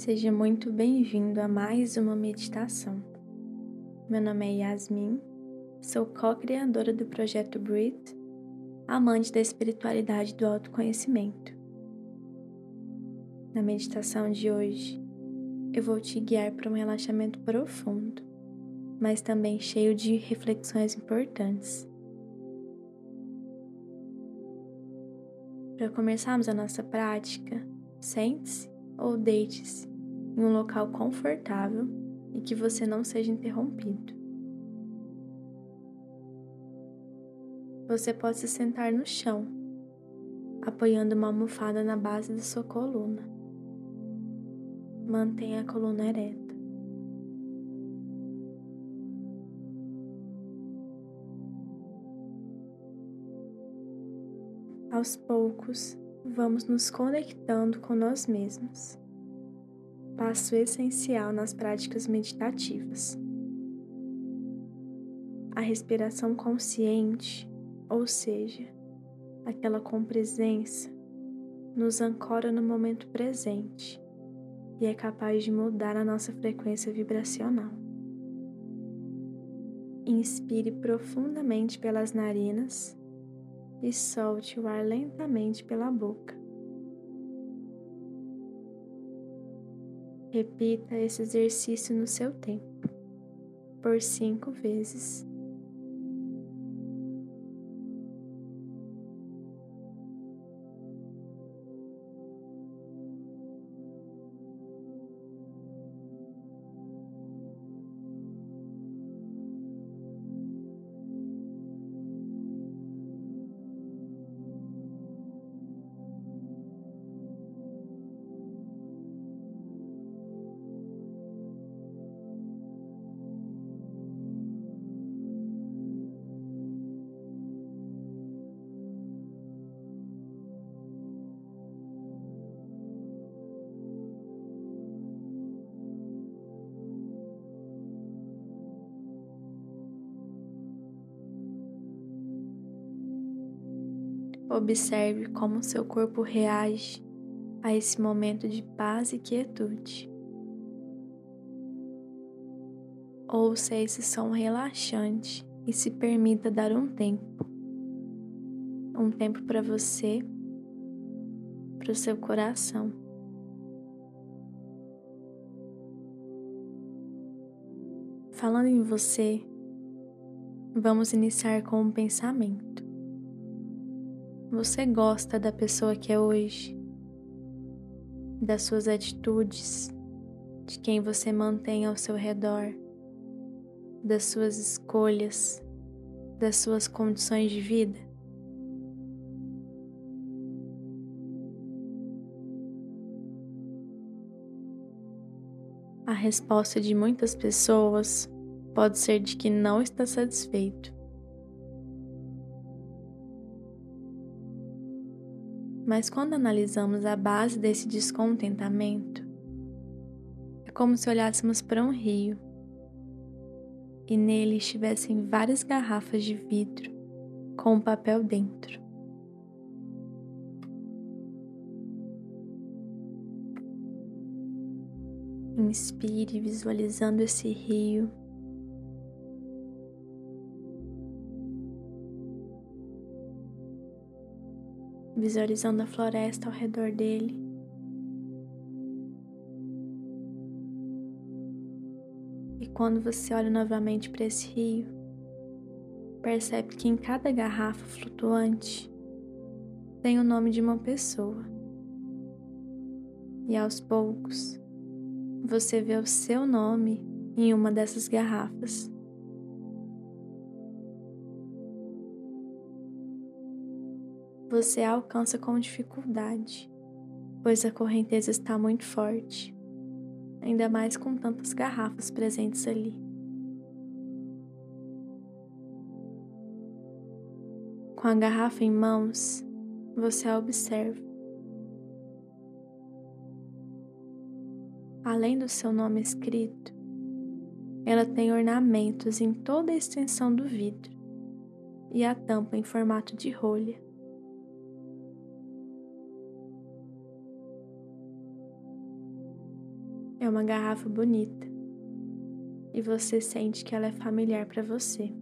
Seja muito bem-vindo a mais uma meditação. Meu nome é Yasmin, sou co-criadora do projeto Breathe, amante da espiritualidade do autoconhecimento. Na meditação de hoje, eu vou te guiar para um relaxamento profundo, mas também cheio de reflexões importantes. Para começarmos a nossa prática, sente-se ou deite-se em um local confortável e que você não seja interrompido. Você pode se sentar no chão, apoiando uma almofada na base da sua coluna. Mantenha a coluna ereta. Aos poucos, vamos nos conectando com nós mesmos. Passo essencial nas práticas meditativas. A respiração consciente, ou seja, aquela com presença, nos ancora no momento presente e é capaz de mudar a nossa frequência vibracional. Inspire profundamente pelas narinas e solte o ar lentamente pela boca. Repita esse exercício no seu tempo, por cinco vezes. Observe como seu corpo reage a esse momento de paz e quietude. Ouça esse som relaxante e se permita dar um tempo. Um tempo para você, para o seu coração. Falando em você, vamos iniciar com um pensamento. Você gosta da pessoa que é hoje, das suas atitudes, de quem você mantém ao seu redor, das suas escolhas, das suas condições de vida? A resposta de muitas pessoas pode ser de que não está satisfeito. Mas quando analisamos a base desse descontentamento, é como se olhássemos para um rio e nele estivessem várias garrafas de vidro com um papel dentro. Inspire visualizando esse rio visualizando a floresta ao redor dele. E quando você olha novamente para esse rio, percebe que em cada garrafa flutuante tem o nome de uma pessoa. E aos poucos, você vê o seu nome em uma dessas garrafas. Você alcança com dificuldade, pois a correnteza está muito forte, ainda mais com tantas garrafas presentes ali. Com a garrafa em mãos, você a observa. Além do seu nome escrito, ela tem ornamentos em toda a extensão do vidro e a tampa em formato de rolha. Uma garrafa bonita e você sente que ela é familiar para você.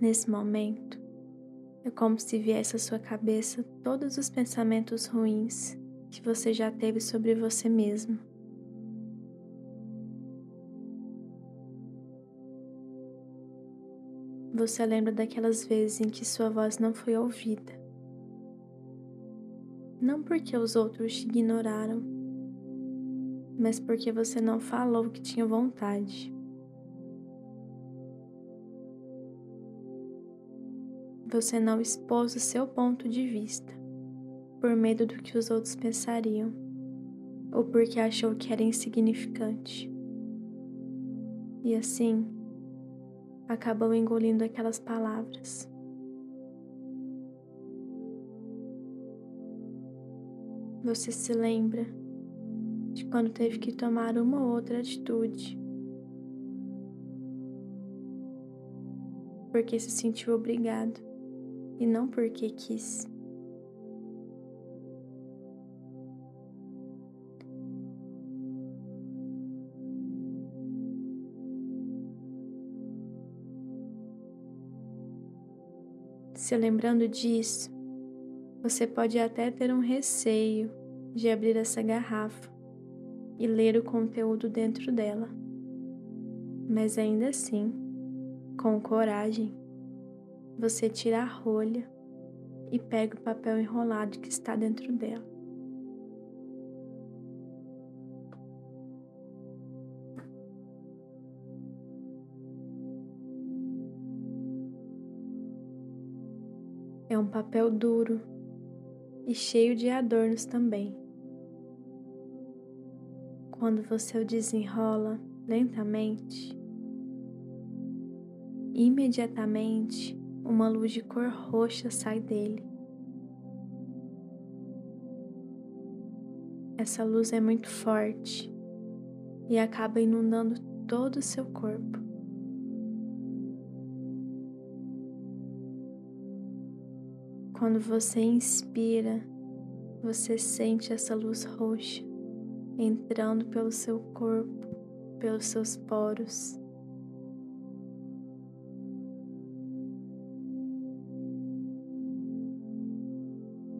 Nesse momento, é como se viesse à sua cabeça todos os pensamentos ruins que você já teve sobre você mesmo. Você lembra daquelas vezes em que sua voz não foi ouvida. Não porque os outros te ignoraram, mas porque você não falou que tinha vontade. Você não expôs o seu ponto de vista por medo do que os outros pensariam ou porque achou que era insignificante. E assim, acabou engolindo aquelas palavras. Você se lembra de quando teve que tomar uma ou outra atitude, porque se sentiu obrigado e não porque quis. Se lembrando disso, você pode até ter um receio de abrir essa garrafa e ler o conteúdo dentro dela. Mas ainda assim, com coragem, você tira a rolha e pega o papel enrolado que está dentro dela. É um papel duro e cheio de adornos também. Quando você o desenrola lentamente, imediatamente uma luz de cor roxa sai dele. Essa luz é muito forte e acaba inundando todo o seu corpo. Quando você inspira, você sente essa luz roxa entrando pelo seu corpo, pelos seus poros.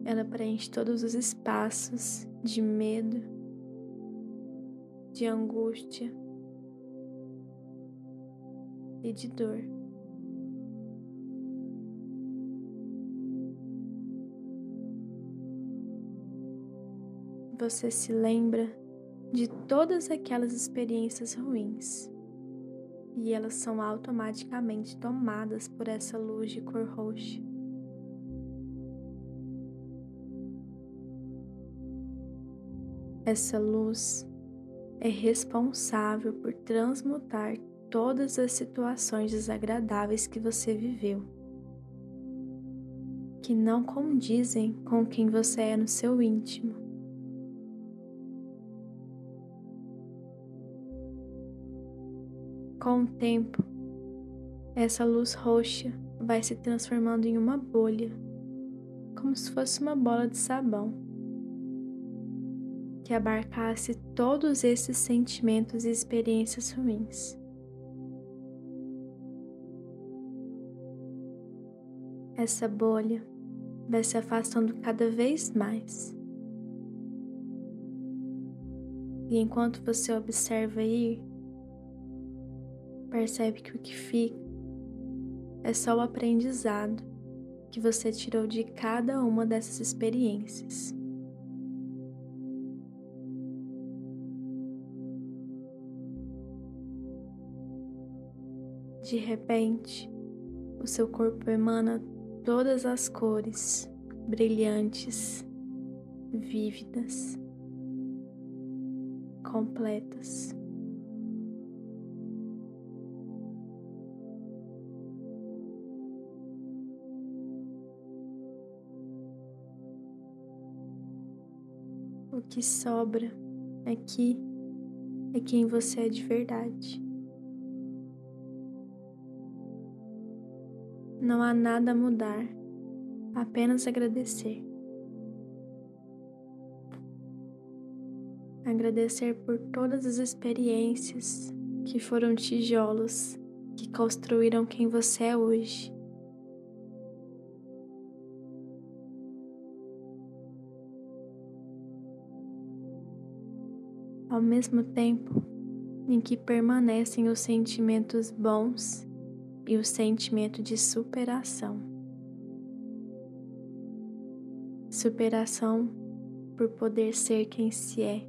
Ela preenche todos os espaços de medo, de angústia e de dor. Você se lembra de todas aquelas experiências ruins e elas são automaticamente tomadas por essa luz de cor roxa. Essa luz é responsável por transmutar todas as situações desagradáveis que você viveu, que não condizem com quem você é no seu íntimo. Com o tempo, essa luz roxa vai se transformando em uma bolha, como se fosse uma bola de sabão que abarcasse todos esses sentimentos e experiências ruins. Essa bolha vai se afastando cada vez mais. E enquanto você observa ir, percebe que o que fica é só o aprendizado que você tirou de cada uma dessas experiências. De repente, o seu corpo emana todas as cores brilhantes, vívidas, completas. que sobra aqui é quem você é de verdade. Não há nada a mudar, apenas agradecer. Agradecer por todas as experiências que foram tijolos que construíram quem você é hoje. Ao mesmo tempo em que permanecem os sentimentos bons e o sentimento de superação. Superação por poder ser quem se é,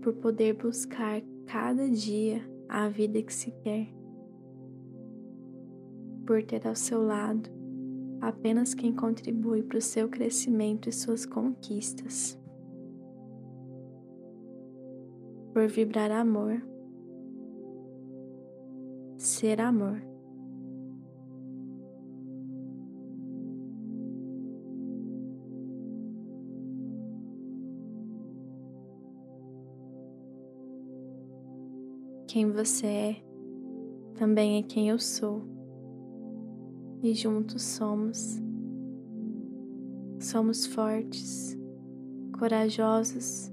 por poder buscar cada dia a vida que se quer, por ter ao seu lado apenas quem contribui para o seu crescimento e suas conquistas, por vibrar amor ser amor. Quem você é também é quem eu sou, e juntos somos. Somos fortes, corajosos,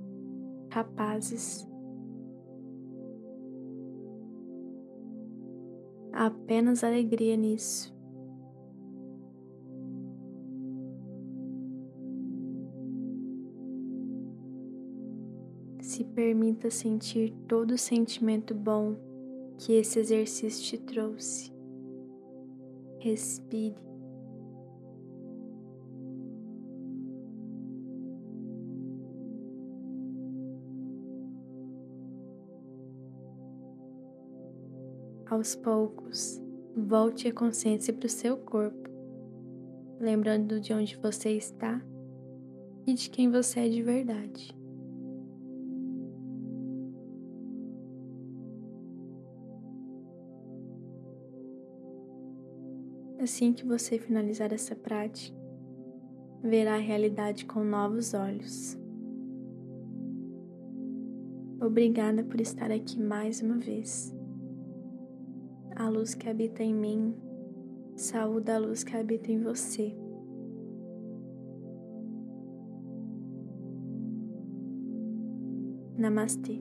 capazes. Apenas alegria nisso. Se permita sentir todo o sentimento bom que esse exercício te trouxe. Respire. Aos poucos, volte a consciência para o seu corpo, lembrando de onde você está e de quem você é de verdade. Assim que você finalizar essa prática, verá a realidade com novos olhos. Obrigada por estar aqui mais uma vez a luz que habita em mim, saúda a luz que habita em você. Namastê.